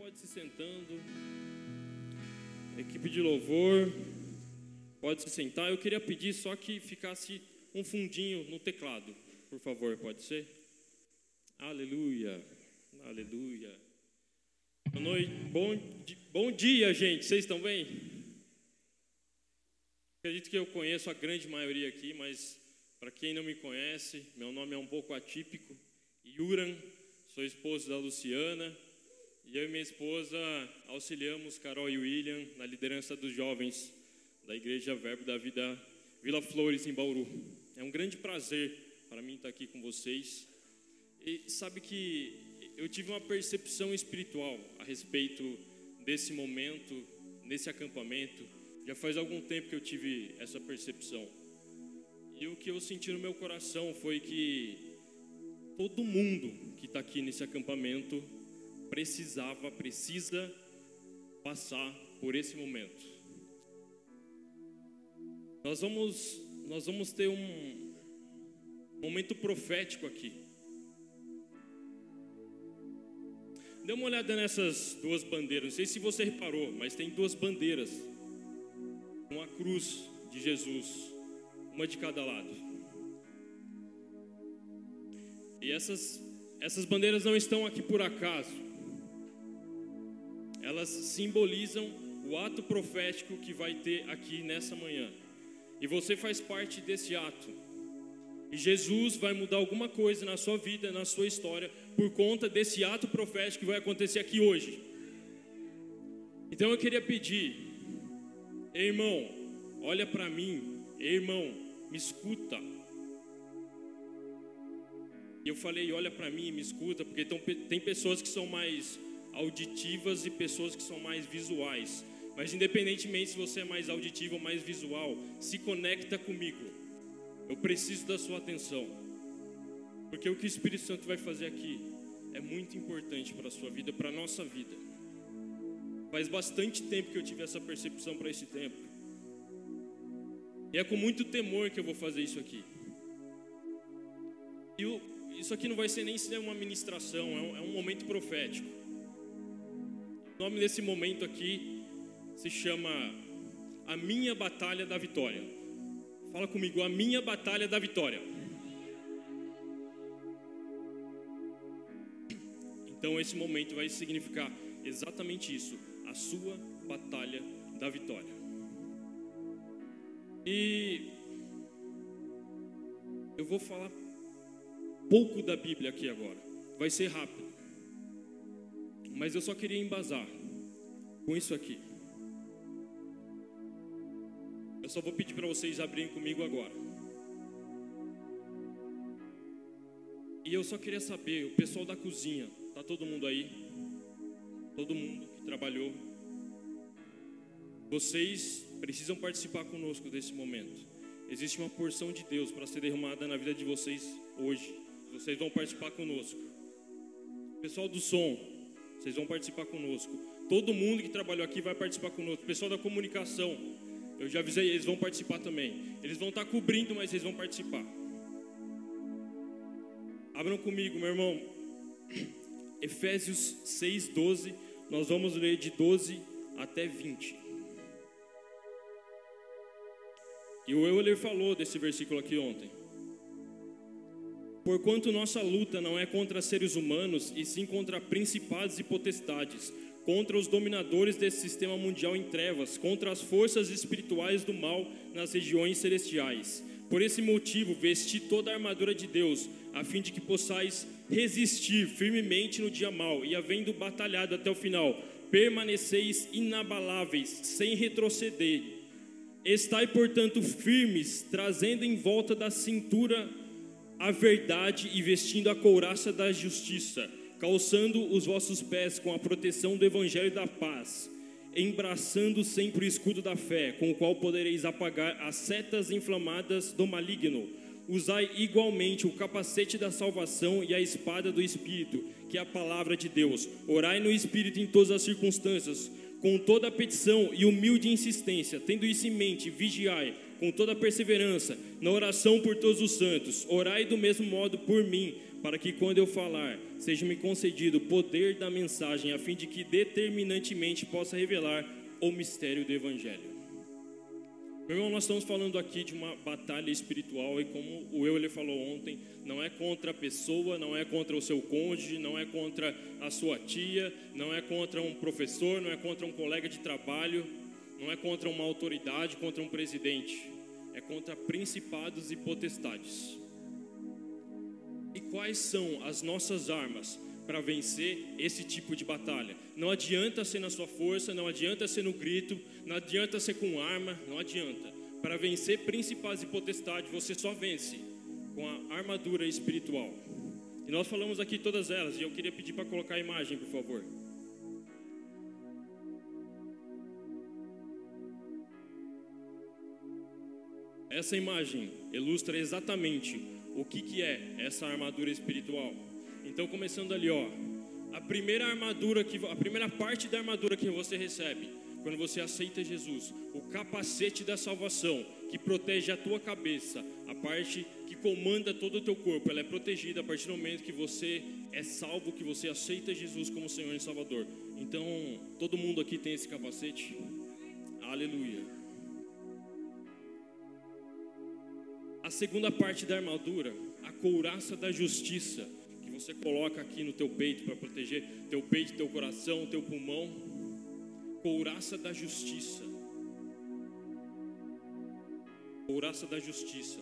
pode se sentando. Equipe de louvor, pode se sentar. Eu queria pedir só que ficasse um fundinho no teclado, por favor, pode ser? Aleluia, aleluia. Boa noite, bom, bom dia, gente. Vocês estão bem? Acredito que eu conheço a grande maioria aqui, mas para quem não me conhece, meu nome é um pouco atípico. Yuran, sou esposo da Luciana. E eu e minha esposa auxiliamos Carol e William na liderança dos jovens da Igreja Verbo da Vida Vila Flores, em Bauru. É um grande prazer para mim estar aqui com vocês. E sabe que eu tive uma percepção espiritual a respeito desse momento, nesse acampamento. Já faz algum tempo que eu tive essa percepção. E o que eu senti no meu coração foi que todo mundo que está aqui nesse acampamento precisava, precisa passar por esse momento. Nós vamos, nós vamos ter um momento profético aqui. Dê uma olhada nessas duas bandeiras. Não sei se você reparou, mas tem duas bandeiras. Uma cruz de Jesus, uma de cada lado. E essas, essas bandeiras não estão aqui por acaso elas simbolizam o ato profético que vai ter aqui nessa manhã. E você faz parte desse ato. E Jesus vai mudar alguma coisa na sua vida, na sua história, por conta desse ato profético que vai acontecer aqui hoje. Então eu queria pedir, irmão, olha para mim, irmão, me escuta. E eu falei, olha para mim, me escuta, porque tem pessoas que são mais auditivas e pessoas que são mais visuais. Mas independentemente se você é mais auditivo ou mais visual, se conecta comigo. Eu preciso da sua atenção. Porque o que o Espírito Santo vai fazer aqui é muito importante para a sua vida, para a nossa vida. Faz bastante tempo que eu tive essa percepção para esse tempo. E é com muito temor que eu vou fazer isso aqui. E isso aqui não vai ser nem ser uma ministração, é um, é um momento profético. O nome desse momento aqui se chama A Minha Batalha da Vitória. Fala comigo, a minha batalha da vitória. Então esse momento vai significar exatamente isso, a sua batalha da vitória. E eu vou falar pouco da Bíblia aqui agora. Vai ser rápido. Mas eu só queria embasar com isso aqui. Eu só vou pedir para vocês abrirem comigo agora. E eu só queria saber, o pessoal da cozinha, tá todo mundo aí? Todo mundo que trabalhou. Vocês precisam participar conosco desse momento. Existe uma porção de Deus para ser derramada na vida de vocês hoje. Vocês vão participar conosco. Pessoal do som, vocês vão participar conosco. Todo mundo que trabalhou aqui vai participar conosco. O pessoal da comunicação, eu já avisei, eles vão participar também. Eles vão estar cobrindo, mas eles vão participar. Abram comigo, meu irmão. Efésios 6, 12. Nós vamos ler de 12 até 20. E o Euler falou desse versículo aqui ontem. Porquanto nossa luta não é contra seres humanos, e sim contra principados e potestades, contra os dominadores desse sistema mundial em trevas, contra as forças espirituais do mal nas regiões celestiais. Por esse motivo, vesti toda a armadura de Deus, a fim de que possais resistir firmemente no dia mau, e havendo batalhado até o final, permaneceis inabaláveis, sem retroceder. Estai, portanto, firmes, trazendo em volta da cintura a verdade e vestindo a couraça da justiça, calçando os vossos pés com a proteção do evangelho da paz, embraçando sempre o escudo da fé, com o qual podereis apagar as setas inflamadas do maligno. Usai igualmente o capacete da salvação e a espada do Espírito, que é a palavra de Deus. Orai no Espírito em todas as circunstâncias, com toda a petição e humilde insistência, tendo isso em mente, vigiai com toda perseverança, na oração por todos os santos. Orai do mesmo modo por mim, para que quando eu falar, seja-me concedido o poder da mensagem, a fim de que determinantemente possa revelar o mistério do Evangelho. Meu irmão, nós estamos falando aqui de uma batalha espiritual e como o eu ele falou ontem, não é contra a pessoa, não é contra o seu cônjuge, não é contra a sua tia, não é contra um professor, não é contra um colega de trabalho, não é contra uma autoridade, contra um presidente, é contra principados e potestades. E quais são as nossas armas para vencer esse tipo de batalha? Não adianta ser na sua força, não adianta ser no grito, não adianta ser com arma, não adianta. Para vencer principais e potestades, você só vence com a armadura espiritual. E nós falamos aqui todas elas, e eu queria pedir para colocar a imagem, por favor. Essa imagem ilustra exatamente o que, que é essa armadura espiritual. Então, começando ali, ó, a primeira armadura que a primeira parte da armadura que você recebe quando você aceita Jesus, o capacete da salvação que protege a tua cabeça, a parte que comanda todo o teu corpo, ela é protegida a partir do momento que você é salvo, que você aceita Jesus como Senhor e Salvador. Então, todo mundo aqui tem esse capacete? Aleluia. A segunda parte da armadura, a couraça da justiça você coloca aqui no teu peito para proteger teu peito, teu coração, teu pulmão. Couraça da justiça. Couraça da justiça.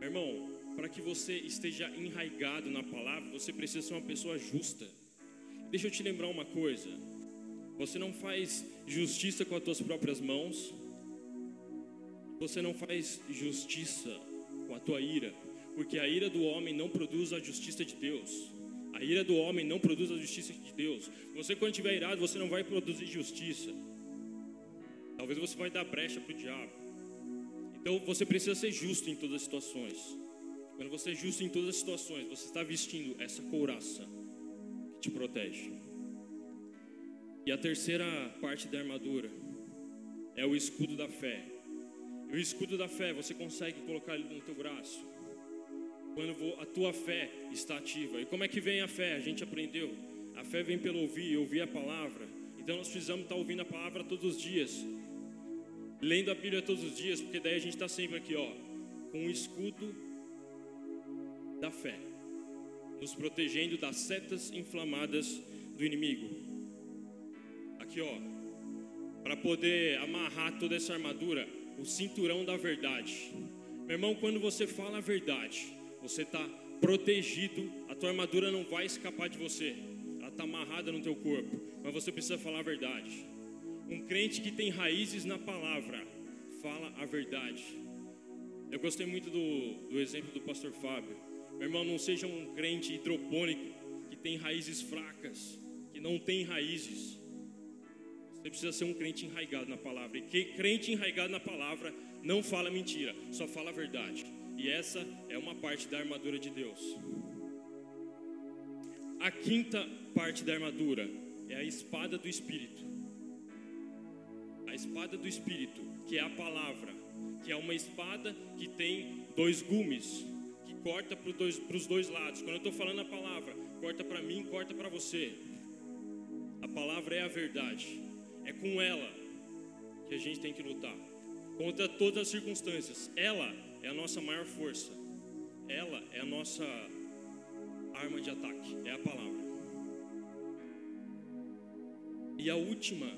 Meu irmão, para que você esteja enraigado na palavra, você precisa ser uma pessoa justa. Deixa eu te lembrar uma coisa. Você não faz justiça com as tuas próprias mãos. Você não faz justiça com a tua ira porque a ira do homem não produz a justiça de Deus. A ira do homem não produz a justiça de Deus. Você, quando estiver irado, você não vai produzir justiça. Talvez você vai dar brecha para o diabo. Então você precisa ser justo em todas as situações. Quando você é justo em todas as situações, você está vestindo essa couraça que te protege. E a terceira parte da armadura é o escudo da fé. E o escudo da fé você consegue colocar ele no teu braço quando a tua fé está ativa. E como é que vem a fé? A gente aprendeu. A fé vem pelo ouvir, ouvir a palavra. Então nós precisamos estar ouvindo a palavra todos os dias, lendo a Bíblia todos os dias, porque daí a gente está sempre aqui, ó, com o escudo da fé, nos protegendo das setas inflamadas do inimigo. Aqui, ó, para poder amarrar toda essa armadura, o cinturão da verdade. Meu irmão, quando você fala a verdade, você está protegido, a tua armadura não vai escapar de você, ela está amarrada no teu corpo, mas você precisa falar a verdade. Um crente que tem raízes na palavra, fala a verdade. Eu gostei muito do, do exemplo do pastor Fábio. Meu irmão, não seja um crente hidropônico que tem raízes fracas, que não tem raízes. Você precisa ser um crente enraigado na palavra. E que crente enraigado na palavra não fala mentira, só fala a verdade. E essa é uma parte da armadura de Deus. A quinta parte da armadura é a espada do Espírito. A espada do Espírito, que é a palavra, que é uma espada que tem dois gumes, que corta para os dois, dois lados. Quando eu estou falando a palavra, corta para mim, corta para você. A palavra é a verdade. É com ela que a gente tem que lutar contra todas as circunstâncias. Ela é a nossa maior força. Ela é a nossa arma de ataque, é a palavra. E a última,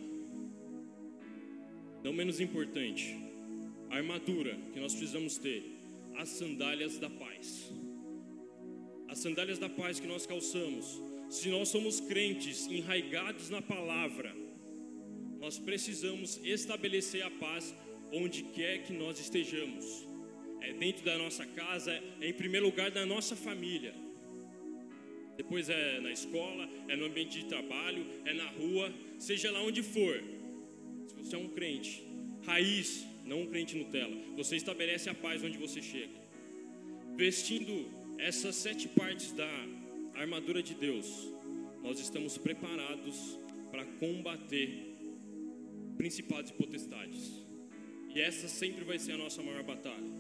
não menos importante, a armadura que nós precisamos ter, as sandálias da paz. As sandálias da paz que nós calçamos. Se nós somos crentes enraigados na palavra, nós precisamos estabelecer a paz onde quer que nós estejamos é dentro da nossa casa, é em primeiro lugar da nossa família. Depois é na escola, é no ambiente de trabalho, é na rua, seja lá onde for. Se você é um crente, raiz, não um crente Nutella, você estabelece a paz onde você chega. Vestindo essas sete partes da armadura de Deus, nós estamos preparados para combater principados e potestades. E essa sempre vai ser a nossa maior batalha.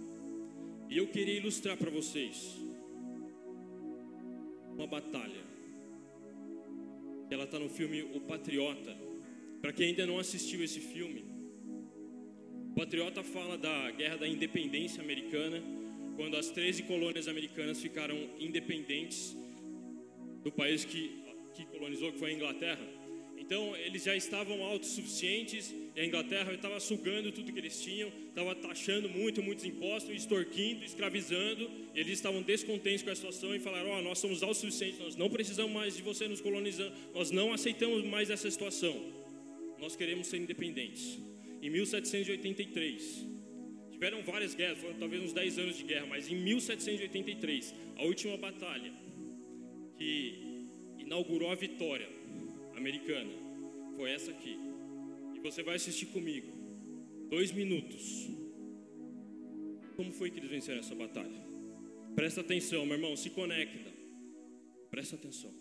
E eu queria ilustrar para vocês uma batalha. Ela está no filme O Patriota. Para quem ainda não assistiu esse filme, o Patriota fala da Guerra da Independência Americana, quando as 13 colônias americanas ficaram independentes do país que, que colonizou, que foi a Inglaterra. Então, eles já estavam autossuficientes e a Inglaterra estava sugando tudo que eles tinham, estava taxando muito, muitos impostos, extorquindo, escravizando. Eles estavam descontentes com a situação e falaram: Ó, oh, nós somos autossuficientes, nós não precisamos mais de você nos colonizando, nós não aceitamos mais essa situação. Nós queremos ser independentes. Em 1783, tiveram várias guerras, foram talvez uns 10 anos de guerra, mas em 1783, a última batalha que inaugurou a vitória americana foi essa aqui. E você vai assistir comigo. Dois minutos. Como foi que eles venceram essa batalha? Presta atenção, meu irmão, se conecta. Presta atenção.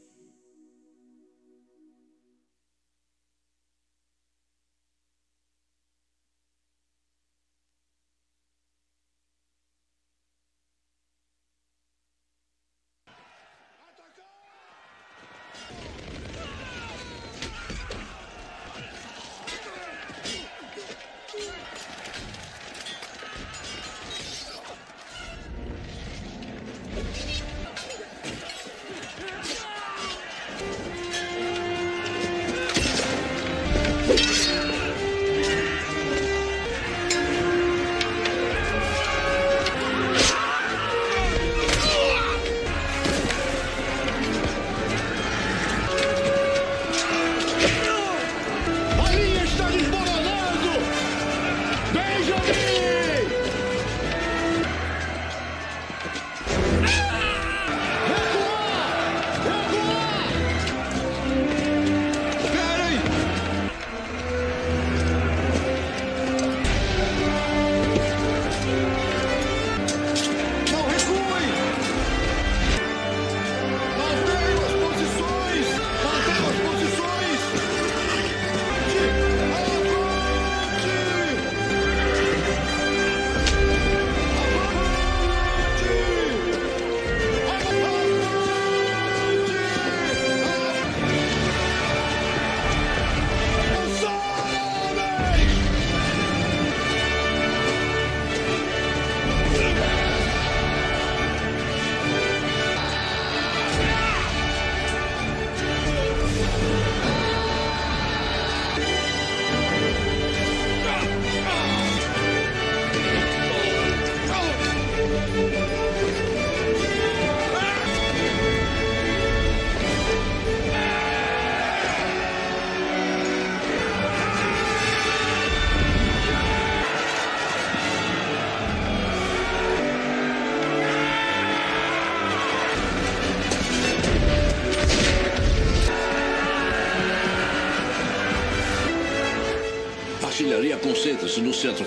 No centro.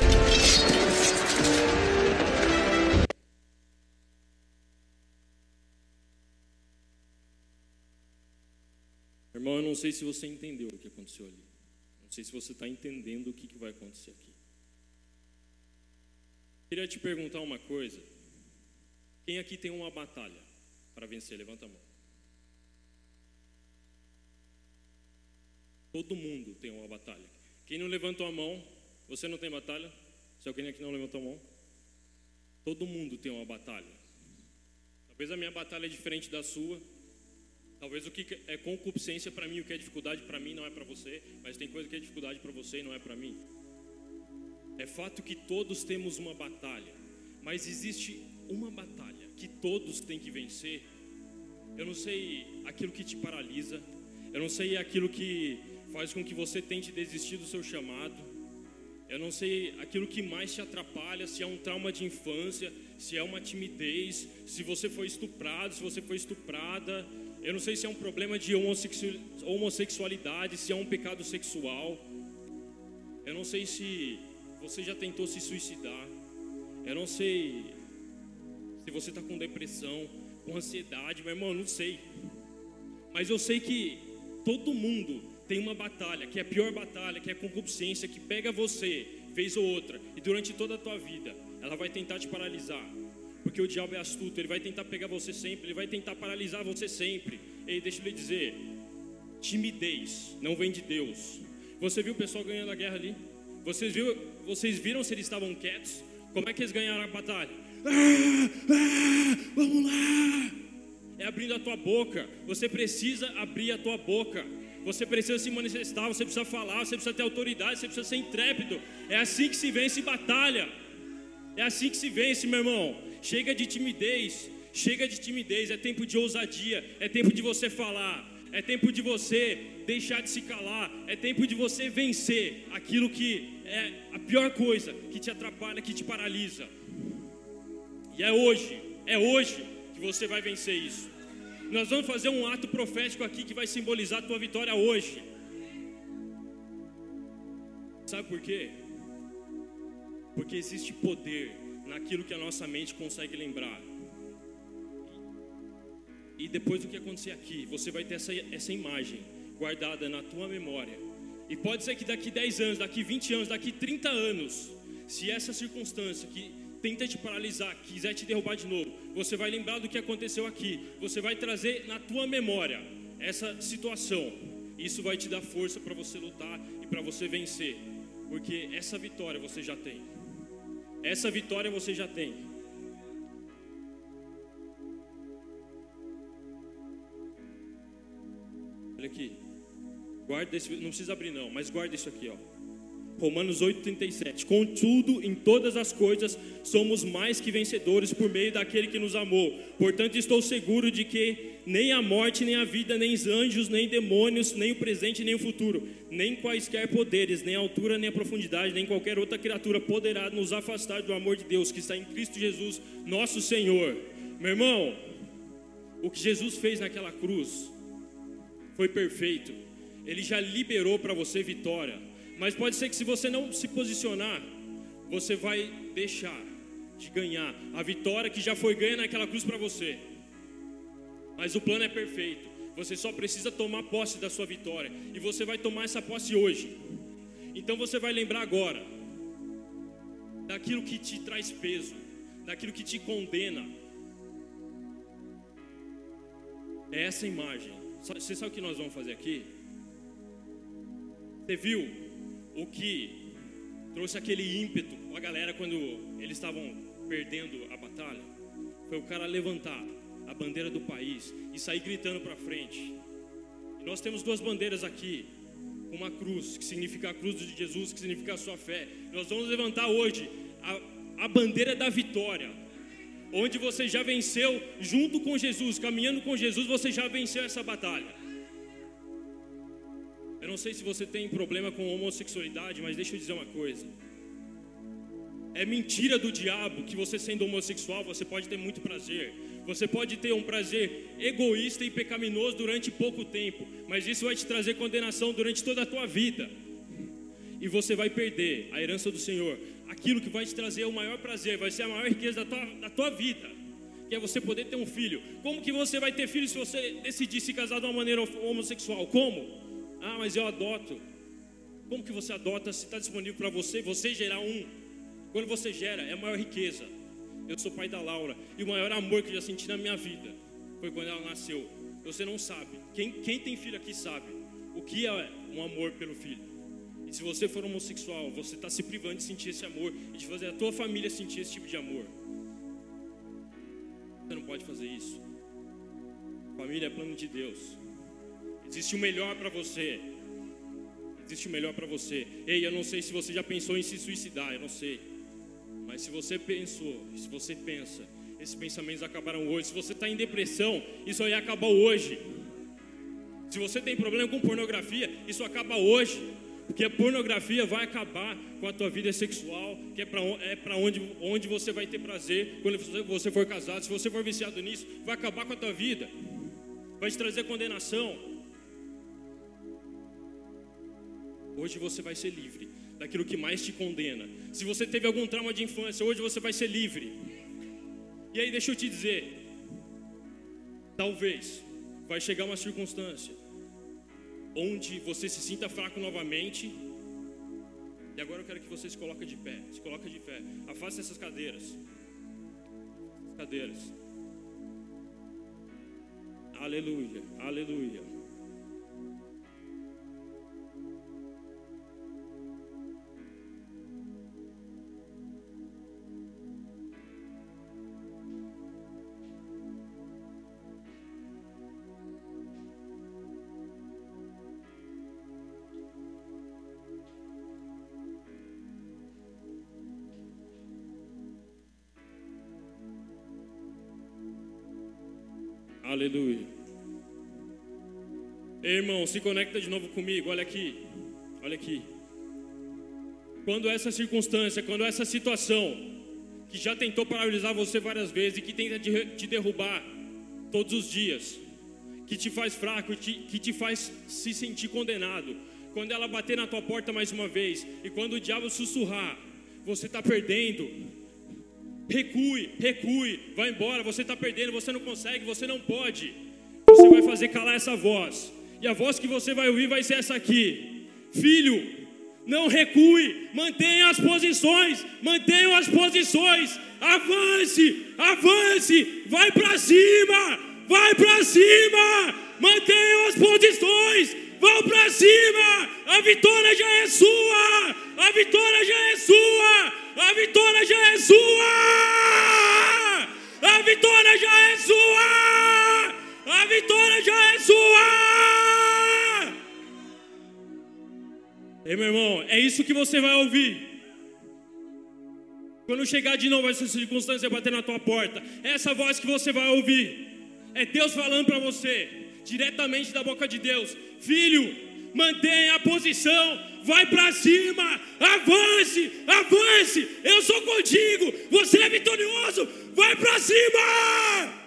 Irmão, eu não sei se você entendeu o que aconteceu ali. Não sei se você está entendendo o que, que vai acontecer aqui. Queria te perguntar uma coisa. Quem aqui tem uma batalha para vencer? Levanta a mão. Todo mundo tem uma batalha. Quem não levantou a mão, você não tem batalha? Se alguém aqui não levantou a mão? Todo mundo tem uma batalha. Talvez a minha batalha é diferente da sua. Talvez o que é concupiscência para mim, o que é dificuldade para mim não é para você, mas tem coisa que é dificuldade para você e não é para mim. É fato que todos temos uma batalha, mas existe uma batalha que todos têm que vencer. Eu não sei aquilo que te paralisa, eu não sei aquilo que faz com que você tente desistir do seu chamado. Eu não sei aquilo que mais te atrapalha, se é um trauma de infância, se é uma timidez, se você foi estuprado, se você foi estuprada. Eu não sei se é um problema de homossexualidade, se é um pecado sexual. Eu não sei se você já tentou se suicidar. Eu não sei se você está com depressão, com ansiedade, meu irmão, não sei. Mas eu sei que todo mundo tem uma batalha, que é a pior batalha, que é a concupiscência, que pega você, vez ou outra, e durante toda a tua vida, ela vai tentar te paralisar. porque o diabo é astuto, ele vai tentar pegar você sempre, ele vai tentar paralisar você sempre. E deixa eu lhe dizer, timidez não vem de Deus. Você viu o pessoal ganhando a guerra ali? Vocês, viu, vocês viram se eles estavam quietos? Como é que eles ganharam a batalha? Ah, ah, vamos lá! É abrindo a tua boca. Você precisa abrir a tua boca. Você precisa se manifestar, você precisa falar, você precisa ter autoridade, você precisa ser intrépido. É assim que se vence batalha. É assim que se vence, meu irmão. Chega de timidez, chega de timidez. É tempo de ousadia, é tempo de você falar, é tempo de você deixar de se calar, é tempo de você vencer aquilo que é a pior coisa que te atrapalha, que te paralisa. E é hoje, é hoje que você vai vencer isso. Nós vamos fazer um ato profético aqui que vai simbolizar a tua vitória hoje. Sabe por quê? Porque existe poder naquilo que a nossa mente consegue lembrar. E depois do que acontecer aqui, você vai ter essa, essa imagem guardada na tua memória. E pode ser que daqui 10 anos, daqui 20 anos, daqui 30 anos, se essa circunstância que tenta te paralisar, quiser te derrubar de novo, você vai lembrar do que aconteceu aqui, você vai trazer na tua memória essa situação. Isso vai te dar força para você lutar e para você vencer, porque essa vitória você já tem. Essa vitória você já tem. Olha aqui. Guarda esse, não precisa abrir não, mas guarda isso aqui, ó. Romanos 8,37. Contudo, em todas as coisas, somos mais que vencedores por meio daquele que nos amou. Portanto, estou seguro de que nem a morte, nem a vida, nem os anjos, nem demônios, nem o presente, nem o futuro, nem quaisquer poderes, nem a altura, nem a profundidade, nem qualquer outra criatura poderá nos afastar do amor de Deus que está em Cristo Jesus, nosso Senhor. Meu irmão, o que Jesus fez naquela cruz foi perfeito. Ele já liberou para você vitória. Mas pode ser que se você não se posicionar, você vai deixar de ganhar a vitória que já foi ganha naquela cruz para você. Mas o plano é perfeito. Você só precisa tomar posse da sua vitória. E você vai tomar essa posse hoje. Então você vai lembrar agora daquilo que te traz peso, daquilo que te condena. É essa imagem. Você sabe o que nós vamos fazer aqui? Você viu o que trouxe aquele ímpeto a galera quando eles estavam perdendo a batalha? Foi o cara levantar a bandeira do país e sair gritando para frente. E nós temos duas bandeiras aqui, uma cruz, que significa a cruz de Jesus, que significa a sua fé. Nós vamos levantar hoje a, a bandeira da vitória, onde você já venceu junto com Jesus, caminhando com Jesus, você já venceu essa batalha. Não sei se você tem problema com homossexualidade, mas deixa eu dizer uma coisa. É mentira do diabo que você sendo homossexual você pode ter muito prazer. Você pode ter um prazer egoísta e pecaminoso durante pouco tempo, mas isso vai te trazer condenação durante toda a tua vida. E você vai perder a herança do Senhor. Aquilo que vai te trazer o maior prazer, vai ser a maior riqueza da tua, da tua vida, que é você poder ter um filho. Como que você vai ter filho se você decidir se casar de uma maneira homossexual? Como? Ah, mas eu adoto. Como que você adota se está disponível para você? Você gerar um. Quando você gera, é a maior riqueza. Eu sou pai da Laura. E o maior amor que eu já senti na minha vida foi quando ela nasceu. Você não sabe. Quem, quem tem filho aqui sabe o que é um amor pelo filho. E se você for homossexual, você está se privando de sentir esse amor e de fazer a tua família sentir esse tipo de amor. Você não pode fazer isso. Família é plano de Deus. Existe o melhor para você. Existe o melhor para você. Ei, eu não sei se você já pensou em se suicidar, eu não sei. Mas se você pensou, se você pensa, esses pensamentos acabaram hoje. Se você está em depressão, isso aí acabou hoje. Se você tem problema com pornografia, isso acaba hoje. Porque a pornografia vai acabar com a tua vida sexual, que é para é onde, onde você vai ter prazer quando você for casado. Se você for viciado nisso, vai acabar com a tua vida. Vai te trazer condenação. Hoje você vai ser livre daquilo que mais te condena. Se você teve algum trauma de infância, hoje você vai ser livre. E aí, deixa eu te dizer: talvez vai chegar uma circunstância onde você se sinta fraco novamente. E agora eu quero que você se coloque de pé. Se coloque de pé. Afaste essas cadeiras. cadeiras. Aleluia, aleluia. Aleluia. Ei, irmão, se conecta de novo comigo. Olha aqui. Olha aqui. Quando essa circunstância, quando essa situação que já tentou paralisar você várias vezes e que tenta te derrubar todos os dias, que te faz fraco, que te faz se sentir condenado, quando ela bater na tua porta mais uma vez e quando o diabo sussurrar, você está perdendo, Recue, recue, vai embora. Você está perdendo, você não consegue, você não pode. Você vai fazer calar essa voz. E a voz que você vai ouvir vai ser essa aqui: Filho, não recue, mantenha as posições, mantenha as posições. Avance, avance, vai para cima, vai para cima, mantenha as posições, vão para cima. A vitória já é sua, a vitória já é sua. A vitória já é sua! Vitória já é sua! A vitória já é sua! Ei, meu irmão, é isso que você vai ouvir. Quando chegar de novo essa circunstância bater na tua porta, essa voz que você vai ouvir. É Deus falando para você, diretamente da boca de Deus: Filho, mantenha a posição, vai para cima, avance, avance, eu sou contigo, você é vitorioso, vai para cima!